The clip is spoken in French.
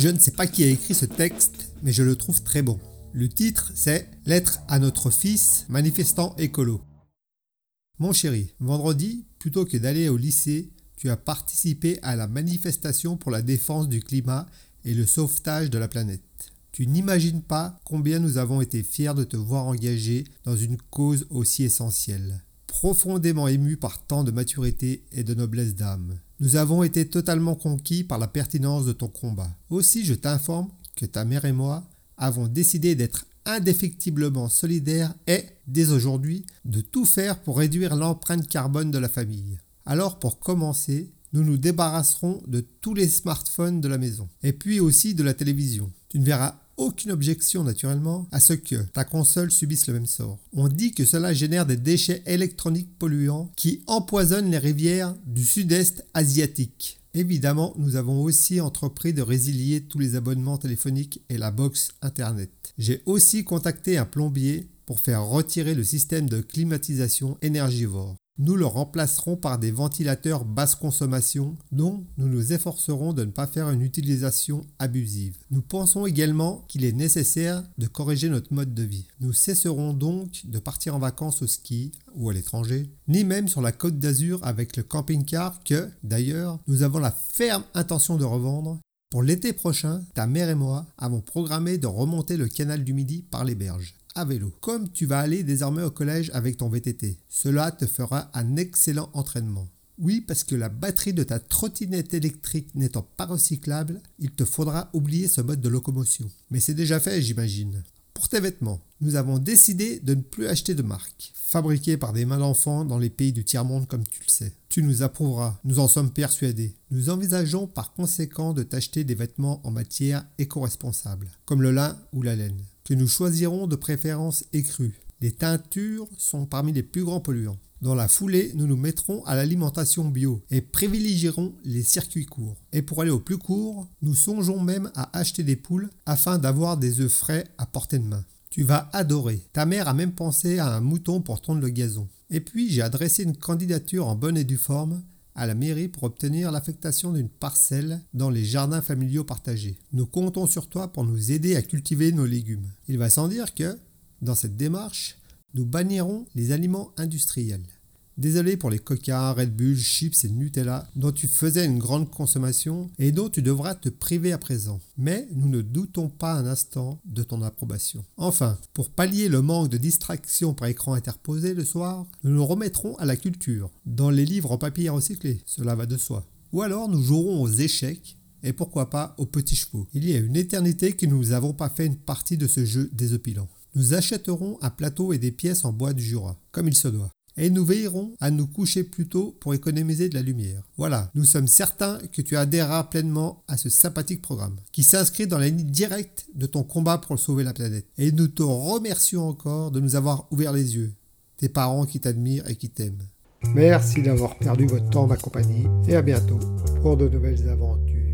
Je ne sais pas qui a écrit ce texte, mais je le trouve très bon. Le titre, c'est Lettre à notre fils, manifestant écolo. Mon chéri, vendredi, plutôt que d'aller au lycée, tu as participé à la manifestation pour la défense du climat et le sauvetage de la planète. Tu n'imagines pas combien nous avons été fiers de te voir engagé dans une cause aussi essentielle. Profondément ému par tant de maturité et de noblesse d'âme. Nous avons été totalement conquis par la pertinence de ton combat. Aussi, je t'informe que ta mère et moi avons décidé d'être indéfectiblement solidaires et, dès aujourd'hui, de tout faire pour réduire l'empreinte carbone de la famille. Alors, pour commencer, nous nous débarrasserons de tous les smartphones de la maison, et puis aussi de la télévision. Tu ne verras aucune objection naturellement à ce que ta console subisse le même sort. On dit que cela génère des déchets électroniques polluants qui empoisonnent les rivières du sud-est asiatique. Évidemment, nous avons aussi entrepris de résilier tous les abonnements téléphoniques et la box Internet. J'ai aussi contacté un plombier pour faire retirer le système de climatisation énergivore. Nous le remplacerons par des ventilateurs basse consommation dont nous nous efforcerons de ne pas faire une utilisation abusive. Nous pensons également qu'il est nécessaire de corriger notre mode de vie. Nous cesserons donc de partir en vacances au ski ou à l'étranger, ni même sur la côte d'Azur avec le camping-car que, d'ailleurs, nous avons la ferme intention de revendre pour l'été prochain, ta mère et moi avons programmé de remonter le canal du Midi par les berges à vélo. Comme tu vas aller désormais au collège avec ton VTT, cela te fera un excellent entraînement. Oui, parce que la batterie de ta trottinette électrique n'étant pas recyclable, il te faudra oublier ce mode de locomotion. Mais c'est déjà fait, j'imagine. Pour tes vêtements, nous avons décidé de ne plus acheter de marque, fabriquées par des mains d'enfants dans les pays du tiers-monde comme tu le sais. Tu nous approuveras, nous en sommes persuadés. Nous envisageons par conséquent de t'acheter des vêtements en matière éco-responsable, comme le lin ou la laine, que nous choisirons de préférence écrue. Les teintures sont parmi les plus grands polluants. Dans la foulée, nous nous mettrons à l'alimentation bio et privilégierons les circuits courts. Et pour aller au plus court, nous songeons même à acheter des poules afin d'avoir des œufs frais à portée de main. Tu vas adorer. Ta mère a même pensé à un mouton pour tondre le gazon. Et puis j'ai adressé une candidature en bonne et due forme à la mairie pour obtenir l'affectation d'une parcelle dans les jardins familiaux partagés. Nous comptons sur toi pour nous aider à cultiver nos légumes. Il va sans dire que, dans cette démarche, nous bannirons les aliments industriels. Désolé pour les coca, Red Bull, chips et Nutella dont tu faisais une grande consommation et dont tu devras te priver à présent. Mais nous ne doutons pas un instant de ton approbation. Enfin, pour pallier le manque de distraction par écran interposé le soir, nous nous remettrons à la culture, dans les livres en papier recyclé, cela va de soi. Ou alors nous jouerons aux échecs et pourquoi pas aux petits chevaux. Il y a une éternité que nous n'avons pas fait une partie de ce jeu désopilant. Nous achèterons un plateau et des pièces en bois du Jura, comme il se doit. Et nous veillerons à nous coucher plus tôt pour économiser de la lumière. Voilà, nous sommes certains que tu adhéreras pleinement à ce sympathique programme, qui s'inscrit dans la ligne directe de ton combat pour sauver la planète. Et nous te remercions encore de nous avoir ouvert les yeux, tes parents qui t'admirent et qui t'aiment. Merci d'avoir perdu votre temps ma compagnie et à bientôt pour de nouvelles aventures.